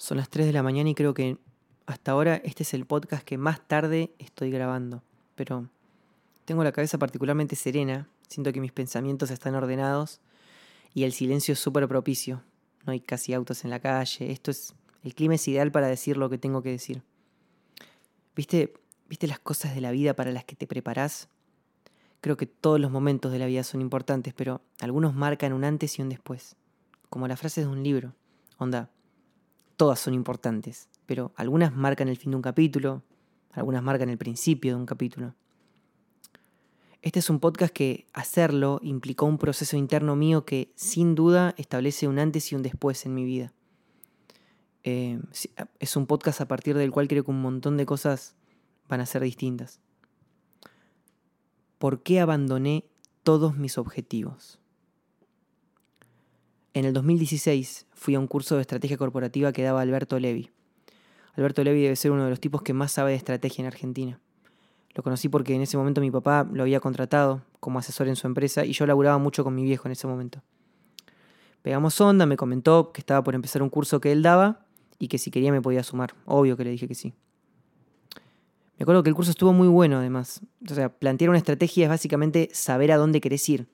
Son las 3 de la mañana y creo que hasta ahora este es el podcast que más tarde estoy grabando. Pero tengo la cabeza particularmente serena, siento que mis pensamientos están ordenados y el silencio es súper propicio. No hay casi autos en la calle. Esto es. El clima es ideal para decir lo que tengo que decir. ¿Viste, ¿Viste las cosas de la vida para las que te preparás? Creo que todos los momentos de la vida son importantes, pero algunos marcan un antes y un después. Como las frases de un libro. Onda, todas son importantes, pero algunas marcan el fin de un capítulo, algunas marcan el principio de un capítulo. Este es un podcast que hacerlo implicó un proceso interno mío que sin duda establece un antes y un después en mi vida. Eh, es un podcast a partir del cual creo que un montón de cosas van a ser distintas. ¿Por qué abandoné todos mis objetivos? En el 2016 fui a un curso de estrategia corporativa que daba Alberto Levi. Alberto Levi debe ser uno de los tipos que más sabe de estrategia en Argentina. Lo conocí porque en ese momento mi papá lo había contratado como asesor en su empresa y yo laburaba mucho con mi viejo en ese momento. Pegamos onda, me comentó que estaba por empezar un curso que él daba y que si quería me podía sumar. Obvio que le dije que sí. Me acuerdo que el curso estuvo muy bueno además. O sea, plantear una estrategia es básicamente saber a dónde querés ir.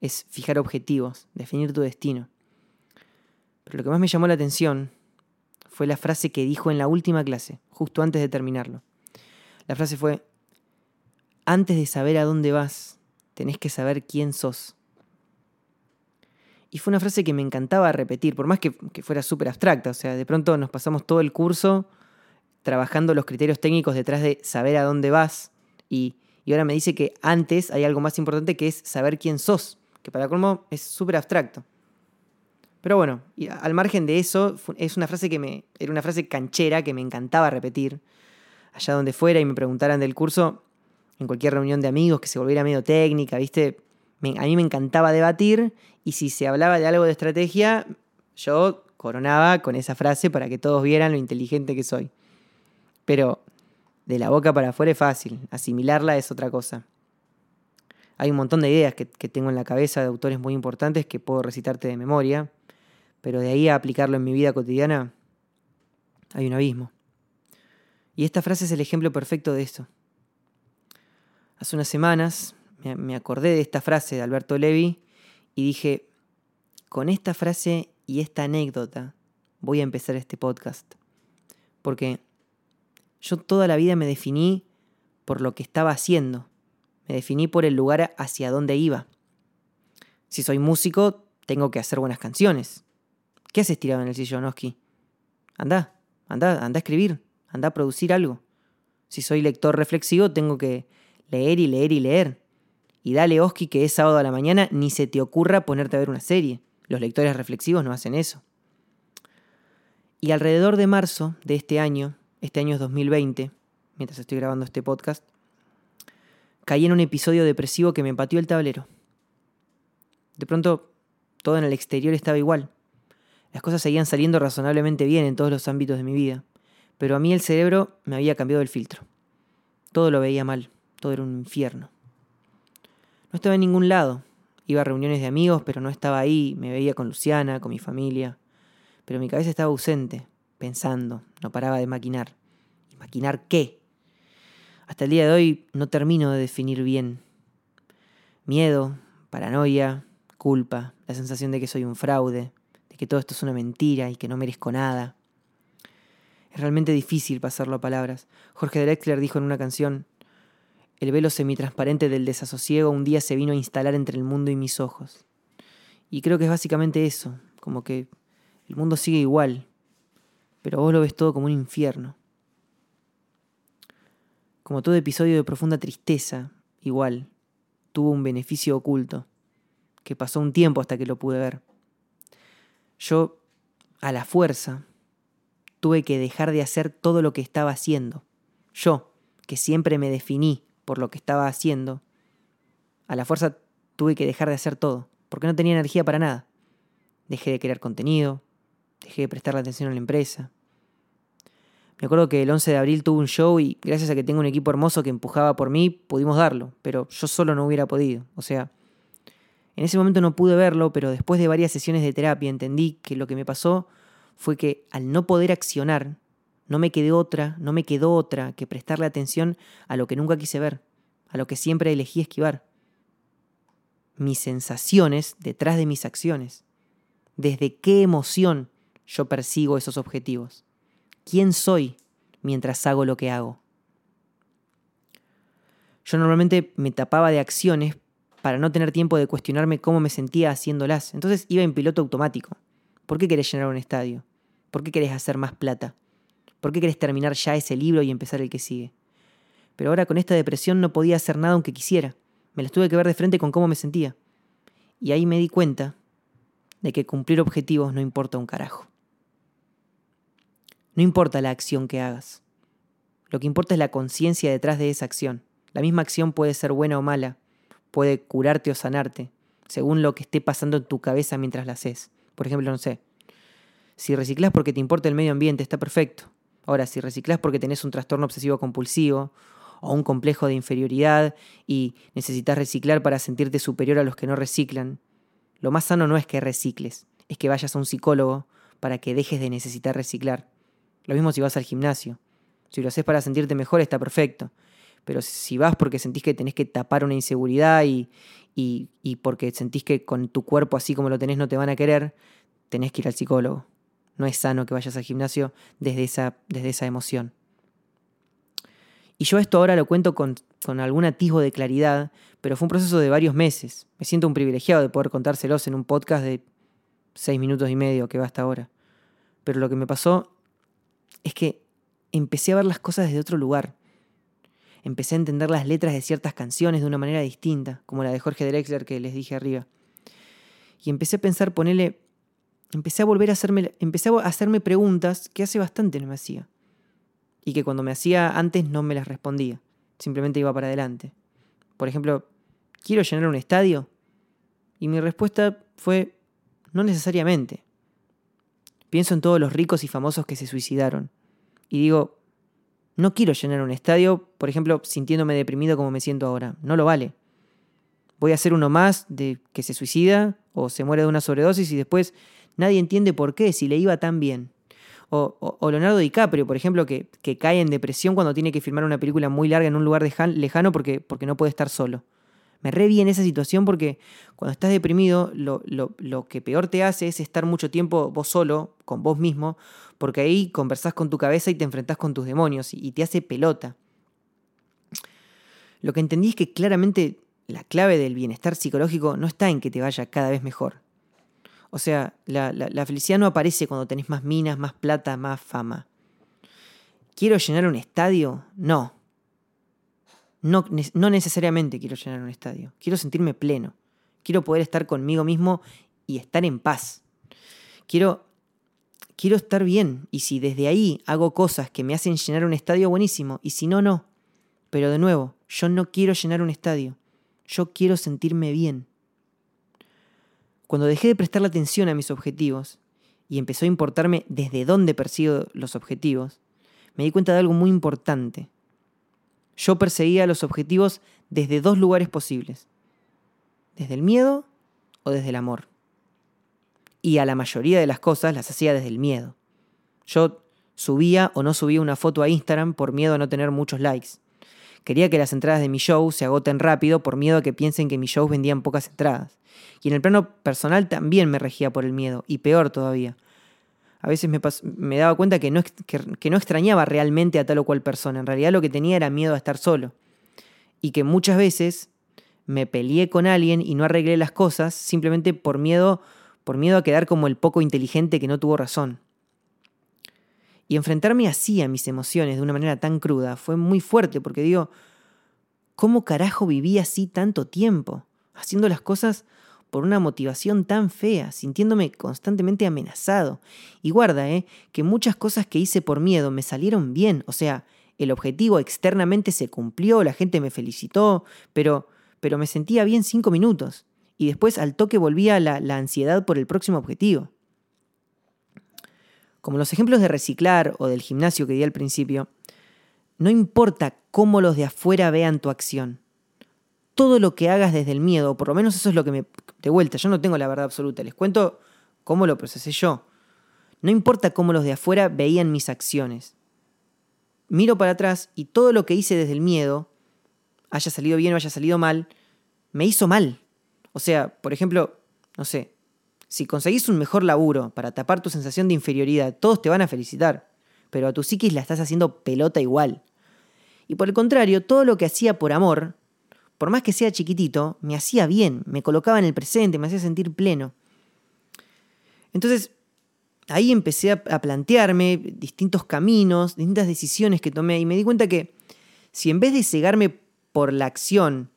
Es fijar objetivos, definir tu destino. Pero lo que más me llamó la atención fue la frase que dijo en la última clase, justo antes de terminarlo. La frase fue, antes de saber a dónde vas, tenés que saber quién sos. Y fue una frase que me encantaba repetir, por más que, fuera súper abstracta. O sea, de pronto nos pasamos todo el curso trabajando los criterios técnicos detrás de saber a dónde vas. Y, y ahora me dice que antes hay algo más importante que es saber quién sos, que para colmo es súper abstracto. Pero bueno, al margen de eso, es una frase que me. Era una frase canchera que me encantaba repetir. Allá donde fuera y me preguntaran del curso, en cualquier reunión de amigos que se volviera medio técnica, ¿viste? a mí me encantaba debatir y si se hablaba de algo de estrategia, yo coronaba con esa frase para que todos vieran lo inteligente que soy. Pero de la boca para afuera es fácil, asimilarla es otra cosa. Hay un montón de ideas que tengo en la cabeza de autores muy importantes que puedo recitarte de memoria pero de ahí a aplicarlo en mi vida cotidiana hay un abismo. Y esta frase es el ejemplo perfecto de esto. Hace unas semanas me acordé de esta frase de Alberto Levi y dije, con esta frase y esta anécdota voy a empezar este podcast. Porque yo toda la vida me definí por lo que estaba haciendo. Me definí por el lugar hacia donde iba. Si soy músico, tengo que hacer buenas canciones. ¿Qué haces tirado en el sillón, Oski? Anda, anda, anda a escribir, anda a producir algo. Si soy lector reflexivo, tengo que leer y leer y leer. Y dale, Oski, que es sábado a la mañana, ni se te ocurra ponerte a ver una serie. Los lectores reflexivos no hacen eso. Y alrededor de marzo de este año, este año es 2020, mientras estoy grabando este podcast, caí en un episodio depresivo que me empatió el tablero. De pronto, todo en el exterior estaba igual. Las cosas seguían saliendo razonablemente bien en todos los ámbitos de mi vida, pero a mí el cerebro me había cambiado el filtro. Todo lo veía mal, todo era un infierno. No estaba en ningún lado. Iba a reuniones de amigos, pero no estaba ahí, me veía con Luciana, con mi familia. Pero mi cabeza estaba ausente, pensando, no paraba de maquinar. ¿Y maquinar qué? Hasta el día de hoy no termino de definir bien. Miedo, paranoia, culpa, la sensación de que soy un fraude, que todo esto es una mentira y que no merezco nada. Es realmente difícil pasarlo a palabras. Jorge Drexler dijo en una canción, el velo semitransparente del desasosiego un día se vino a instalar entre el mundo y mis ojos. Y creo que es básicamente eso, como que el mundo sigue igual, pero vos lo ves todo como un infierno. Como todo episodio de profunda tristeza, igual, tuvo un beneficio oculto, que pasó un tiempo hasta que lo pude ver. Yo, a la fuerza, tuve que dejar de hacer todo lo que estaba haciendo. Yo, que siempre me definí por lo que estaba haciendo, a la fuerza tuve que dejar de hacer todo, porque no tenía energía para nada. Dejé de crear contenido, dejé de prestarle atención a la empresa. Me acuerdo que el 11 de abril tuve un show y gracias a que tengo un equipo hermoso que empujaba por mí, pudimos darlo, pero yo solo no hubiera podido. O sea, en ese momento no pude verlo, pero después de varias sesiones de terapia entendí que lo que me pasó fue que al no poder accionar, no me quedó otra, no me quedó otra que prestarle atención a lo que nunca quise ver, a lo que siempre elegí esquivar. Mis sensaciones detrás de mis acciones. Desde qué emoción yo persigo esos objetivos. ¿Quién soy mientras hago lo que hago? Yo normalmente me tapaba de acciones para no tener tiempo de cuestionarme cómo me sentía haciéndolas. Entonces iba en piloto automático. ¿Por qué querés llenar un estadio? ¿Por qué querés hacer más plata? ¿Por qué querés terminar ya ese libro y empezar el que sigue? Pero ahora con esta depresión no podía hacer nada aunque quisiera. Me las tuve que ver de frente con cómo me sentía. Y ahí me di cuenta de que cumplir objetivos no importa un carajo. No importa la acción que hagas. Lo que importa es la conciencia detrás de esa acción. La misma acción puede ser buena o mala, puede curarte o sanarte, según lo que esté pasando en tu cabeza mientras la haces. Por ejemplo, no sé, si reciclas porque te importa el medio ambiente, está perfecto. Ahora, si reciclas porque tenés un trastorno obsesivo compulsivo o un complejo de inferioridad y necesitas reciclar para sentirte superior a los que no reciclan, lo más sano no es que recicles, es que vayas a un psicólogo para que dejes de necesitar reciclar. Lo mismo si vas al gimnasio. Si lo haces para sentirte mejor, está perfecto. Pero si vas porque sentís que tenés que tapar una inseguridad y, y, porque sentís que con tu cuerpo así como lo tenés no te van a querer, tenés que ir al psicólogo. No es sano que vayas al gimnasio desde esa, desde esa emoción. Y yo esto ahora lo cuento con, con algún atisbo de claridad, pero fue un proceso de varios meses. Me siento un privilegiado de poder contárselos en un podcast de seis minutos y medio que va hasta ahora. Pero lo que me pasó es que empecé a ver las cosas desde otro lugar empecé a entender las letras de ciertas canciones de una manera distinta, como la de Jorge Drexler que les dije arriba. Y empecé a pensar, ponerle, empecé a volver a hacerme, empecé a hacerme preguntas que hace bastante no me hacía. Y que cuando me hacía antes no me las respondía, simplemente iba para adelante. Por ejemplo, ¿quiero llenar un estadio? Y mi respuesta fue, no necesariamente. Pienso en todos los ricos y famosos que se suicidaron. Y digo, no quiero llenar un estadio, por ejemplo, sintiéndome deprimido como me siento ahora. No lo vale. Voy a hacer uno más de que se suicida o se muere de una sobredosis y después nadie entiende por qué, si le iba tan bien. O, Leonardo DiCaprio, por ejemplo, que, cae en depresión cuando tiene que filmar una película muy larga en un lugar lejano porque no puede estar solo. Me re en esa situación porque cuando estás deprimido, lo, lo, que peor te hace es estar mucho tiempo vos solo, con vos mismo, porque ahí conversás con tu cabeza y te enfrentás con tus demonios y, te hace pelota. Lo que entendí es que claramente la clave del bienestar psicológico no está en que te vaya cada vez mejor. O sea, la, la, felicidad no aparece cuando tenés más minas, más plata, más fama. ¿Quiero llenar un estadio? No. No, necesariamente quiero llenar un estadio. Quiero sentirme pleno. Quiero poder estar conmigo mismo y estar en paz. Quiero, quiero estar bien. Y si desde ahí hago cosas que me hacen llenar un estadio, buenísimo. Y si no, no. Pero de nuevo, yo no quiero llenar un estadio. Yo quiero sentirme bien. Cuando dejé de prestarle atención a mis objetivos y empezó a importarme desde dónde persigo los objetivos, me di cuenta de algo muy importante. Yo perseguía los objetivos desde dos lugares posibles, desde el miedo o desde el amor. Y a la mayoría de las cosas las hacía desde el miedo. Yo subía o no subía una foto a Instagram por miedo a no tener muchos likes. Quería que las entradas de mi show se agoten rápido por miedo a que piensen que mis shows vendían pocas entradas. Y en el plano personal también me regía por el miedo, y peor todavía, a veces me, daba cuenta que no, extrañaba realmente a tal o cual persona. En realidad lo que tenía era miedo a estar solo. Y que muchas veces me peleé con alguien y no arreglé las cosas simplemente por miedo, por miedo a quedar como el poco inteligente que no tuvo razón. Y enfrentarme así a mis emociones de una manera tan cruda fue muy fuerte porque digo, ¿cómo carajo viví así tanto tiempo? Haciendo las cosas por una motivación tan fea, sintiéndome constantemente amenazado. Y guarda, ¿eh? que muchas cosas que hice por miedo me salieron bien, o sea, el objetivo externamente se cumplió, la gente me felicitó, pero, pero me sentía bien cinco minutos. Y después al toque volvía la, la ansiedad por el próximo objetivo. Como los ejemplos de reciclar o del gimnasio que di al principio, no importa cómo los de afuera vean tu acción todo lo que hagas desde el miedo, por lo menos eso es lo que me... De vuelta, yo no tengo la verdad absoluta, les cuento cómo lo procesé yo. No importa cómo los de afuera veían mis acciones. Miro para atrás y todo lo que hice desde el miedo, haya salido bien o haya salido mal, me hizo mal. O sea, por ejemplo, no sé, si conseguís un mejor laburo para tapar tu sensación de inferioridad, todos te van a felicitar, pero a tu psiquis la estás haciendo pelota igual. Y por el contrario, todo lo que hacía por amor, por más que sea chiquitito, me hacía bien, me colocaba en el presente, me hacía sentir pleno. Entonces, ahí empecé a, plantearme distintos caminos, distintas decisiones que tomé y me di cuenta que si en vez de cegarme por la acción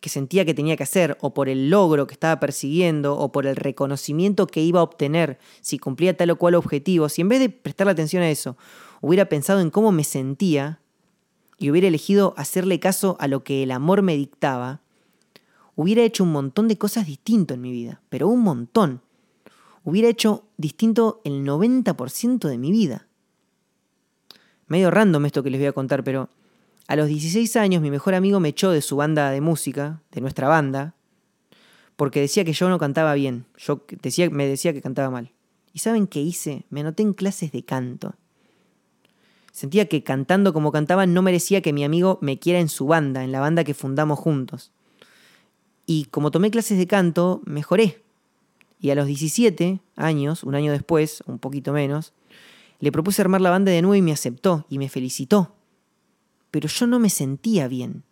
que sentía que tenía que hacer, o por el logro que estaba persiguiendo, o por el reconocimiento que iba a obtener si cumplía tal o cual objetivo, si en vez de prestarle atención a eso, hubiera pensado en cómo me sentía y hubiera elegido hacerle caso a lo que el amor me dictaba, hubiera hecho un montón de cosas distinto en mi vida, pero un montón. Hubiera hecho distinto el 90% de mi vida. Medio random esto que les voy a contar, pero a los 16 años mi mejor amigo me echó de su banda de música, de nuestra banda, porque decía que yo no cantaba bien. Yo decía, me decía que cantaba mal. ¿Y saben qué hice? Me anoté en clases de canto. Sentía que cantando como cantaba no merecía que mi amigo me quiera en su banda, en la banda que fundamos juntos. Y como tomé clases de canto, mejoré. Y a los 17 años, un año después, un poquito menos, le propuse armar la banda de nuevo y me aceptó y me felicitó pero yo no me sentía bien.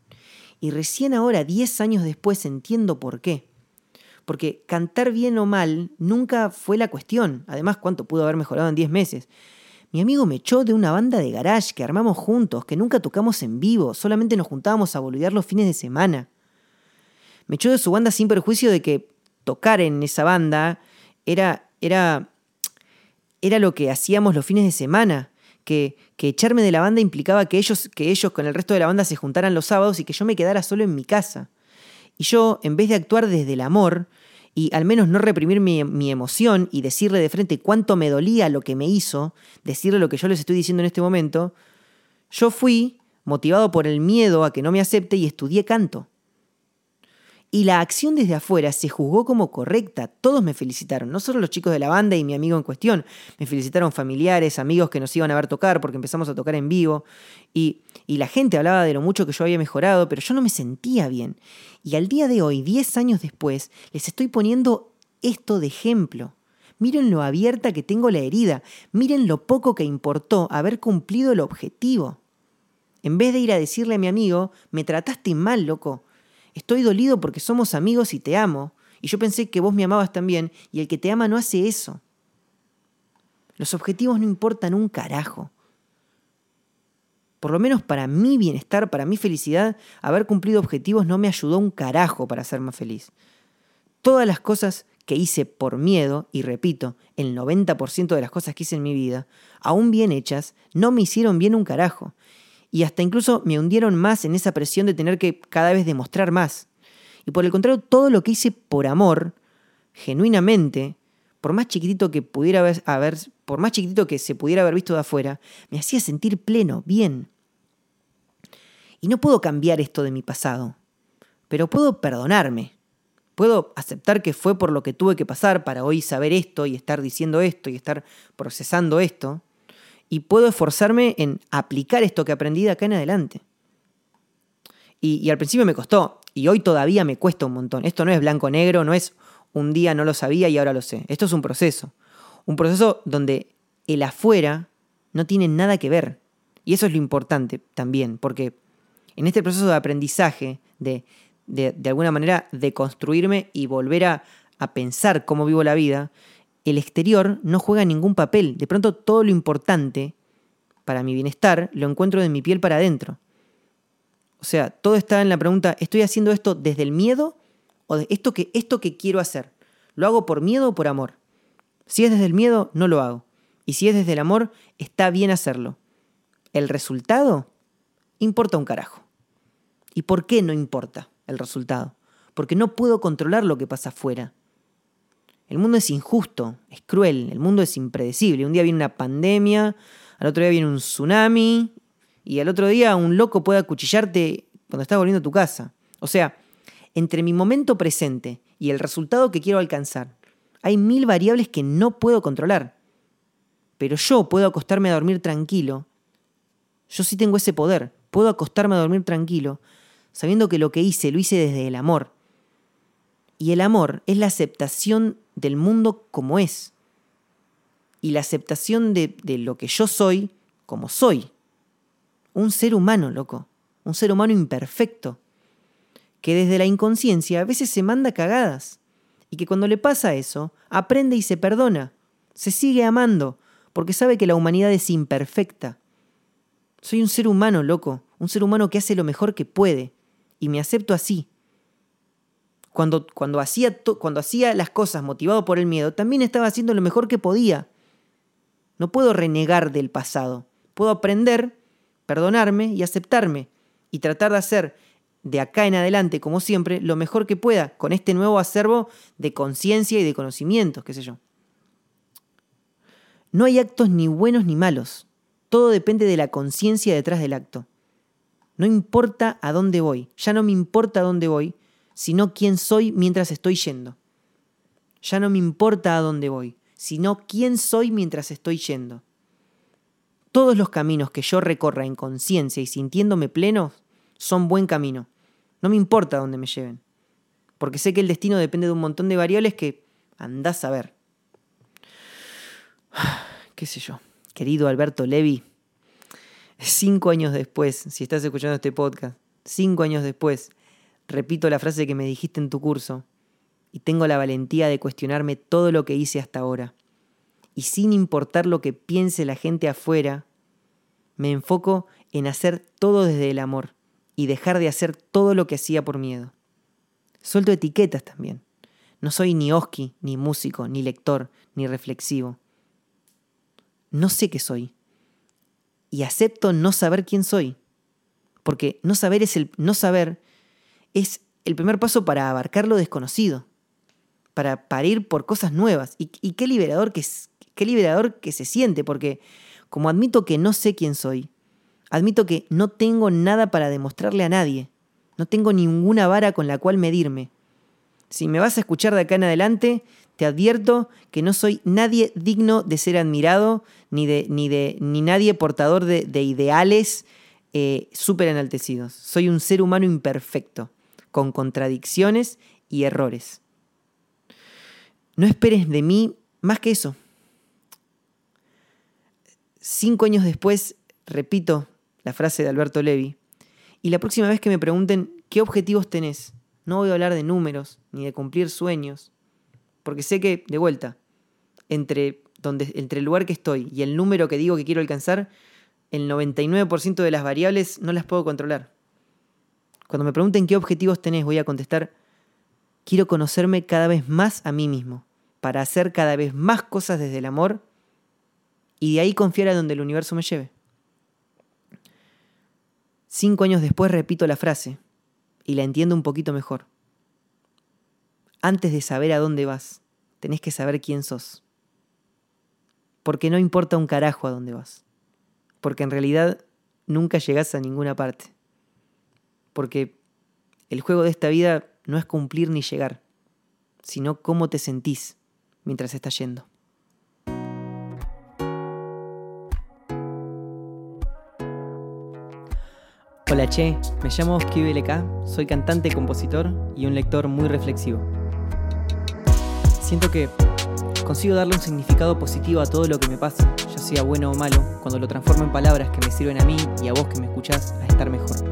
Y recién ahora, 10 años después, entiendo por qué. Porque cantar bien o mal nunca fue la cuestión. Además, ¿cuánto pudo haber mejorado en 10 meses? Mi amigo me echó de una banda de garage que armamos juntos, que nunca tocamos en vivo, solamente nos juntábamos a boludear los fines de semana. Me echó de su banda sin perjuicio de que tocar en esa banda era, era, era lo que hacíamos los fines de semana que, echarme de la banda implicaba que ellos, que ellos con el resto de la banda se juntaran los sábados y que yo me quedara solo en mi casa. Y yo, en vez de actuar desde el amor, y al menos no reprimir mi, mi, emoción y decirle de frente cuánto me dolía lo que me hizo, decirle lo que yo les estoy diciendo en este momento, yo fui motivado por el miedo a que no me acepte y estudié canto y la acción desde afuera se juzgó como correcta. Todos me felicitaron, no solo los chicos de la banda y mi amigo en cuestión. Me felicitaron familiares, amigos que nos iban a ver tocar porque empezamos a tocar en vivo. Y, y la gente hablaba de lo mucho que yo había mejorado, pero yo no me sentía bien. Y al día de hoy, 10 años después, les estoy poniendo esto de ejemplo. Miren lo abierta que tengo la herida. Miren lo poco que importó haber cumplido el objetivo. En vez de ir a decirle a mi amigo, me trataste mal, loco Estoy dolido porque somos amigos y te amo, y yo pensé que vos me amabas también, y el que te ama no hace eso. Los objetivos no importan un carajo. Por lo menos para mi bienestar, para mi felicidad, haber cumplido objetivos no me ayudó un carajo para ser más feliz. Todas las cosas que hice por miedo, y repito, el 90% de las cosas que hice en mi vida, aún bien hechas, no me hicieron bien un carajo y hasta incluso me hundieron más en esa presión de tener que cada vez demostrar más. Y por el contrario, todo lo que hice por amor, genuinamente, por más chiquitito que pudiera haber, por más chiquitito que se pudiera haber visto de afuera, me hacía sentir pleno, bien. Y no puedo cambiar esto de mi pasado, pero puedo perdonarme. Puedo aceptar que fue por lo que tuve que pasar para hoy saber esto y estar diciendo esto y estar procesando esto y puedo esforzarme en aplicar esto que aprendí de acá en adelante. Y, al principio me costó, y hoy todavía me cuesta un montón. Esto no es blanco-negro, no es un día no lo sabía y ahora lo sé. Esto es un proceso. Un proceso donde el afuera no tiene nada que ver. Y eso es lo importante también, porque en este proceso de aprendizaje, de, de, alguna manera de construirme y volver a, a pensar cómo vivo la vida, el exterior no juega ningún papel. De pronto todo lo importante para mi bienestar lo encuentro de mi piel para adentro. O sea, todo está en la pregunta, ¿estoy haciendo esto desde el miedo o esto que, esto que quiero hacer? ¿Lo hago por miedo o por amor? Si es desde el miedo, no lo hago. Y si es desde el amor, está bien hacerlo. El resultado importa un carajo. ¿Y por qué no importa el resultado? Porque no puedo controlar lo que pasa afuera. El mundo es injusto, es cruel, el mundo es impredecible. Un día viene una pandemia, al otro día viene un tsunami y al otro día un loco puede acuchillarte cuando estás volviendo a tu casa. O sea, entre mi momento presente y el resultado que quiero alcanzar, hay mil variables que no puedo controlar. pero yo puedo acostarme a dormir tranquilo. Yo sí tengo ese poder. Puedo acostarme a dormir tranquilo, sabiendo que lo que hice lo hice desde el amor. Y el amor es la aceptación del mundo como es. Y la aceptación de, de lo que yo soy como soy. Un ser humano, loco. Un ser humano imperfecto. Que desde la inconsciencia a veces se manda cagadas. Y que cuando le pasa eso, aprende y se perdona. Se sigue amando porque sabe que la humanidad es imperfecta. Soy un ser humano, loco, un ser humano que hace lo mejor que puede, y me acepto así. Cuando, cuando, hacía, cuando hacía las cosas motivado por el miedo, también estaba haciendo lo mejor que podía. No puedo renegar del pasado. Puedo aprender, perdonarme y aceptarme, y tratar de hacer de acá en adelante, como siempre, lo mejor que pueda, con este nuevo acervo de conciencia y de conocimientos, qué sé yo. No hay actos ni buenos ni malos. Todo depende de la conciencia detrás del acto. No importa a dónde voy, ya no me importa a dónde voy, sino quién soy mientras estoy yendo. Ya no me importa a dónde voy, sino quién soy mientras estoy yendo. Todos los caminos que yo recorra en conciencia y sintiéndome pleno son buen camino. No me importa a dónde me lleven, porque sé que el destino depende de un montón de variables que andás a ver. qué sé yo, querido Alberto Levi, cinco años después, si estás escuchando este podcast, cinco años después, repito la frase que me dijiste en tu curso y tengo la valentía de cuestionarme todo lo que hice hasta ahora. Y sin importar lo que piense la gente afuera, me enfoco en hacer todo desde el amor y dejar de hacer todo lo que hacía por miedo. Suelto etiquetas también. No soy ni oski, ni músico, ni lector, ni reflexivo no sé qué soy. Y acepto no saber quién soy. Porque no saber es el no saber es el primer paso para abarcar lo desconocido, para parir por cosas nuevas. Y, qué liberador que liberador que se siente, porque como admito que no sé quién soy, admito que no tengo nada para demostrarle a nadie, no tengo ninguna vara con la cual medirme. Si me vas a escuchar de acá en adelante, te advierto que no soy nadie digno de ser admirado, ni, de, ni, de, ni nadie portador de, ideales eh, súper enaltecidos. Soy un ser humano imperfecto, con contradicciones y errores. No esperes de mí más que eso. Cinco años después, repito la frase de Alberto Levi, y la próxima vez que me pregunten qué objetivos tenés, no voy a hablar de números ni de cumplir sueños, porque sé que, de vuelta, entre, donde, entre el lugar que estoy y el número que digo que quiero alcanzar, el 99% de las variables no las puedo controlar. Cuando me pregunten qué objetivos tenés, voy a contestar, quiero conocerme cada vez más a mí mismo, para hacer cada vez más cosas desde el amor y de ahí confiar a donde el universo me lleve. Cinco años después repito la frase, y la entiendo un poquito mejor. Antes de saber a dónde vas, tenés que saber quién sos. Porque no importa un carajo a dónde vas. Porque en realidad nunca llegás a ninguna parte. Porque el juego de esta vida no es cumplir ni llegar, sino cómo te sentís mientras estás yendo. Hola Che, me llamo Oski BLK, soy cantante, compositor y un lector muy reflexivo. Siento que consigo darle un significado positivo a todo lo que me pasa, ya sea bueno o malo, cuando lo transformo en palabras que me sirven a mí y a vos que me escuchás a estar mejor.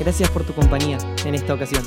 Gracias por tu compañía en esta ocasión.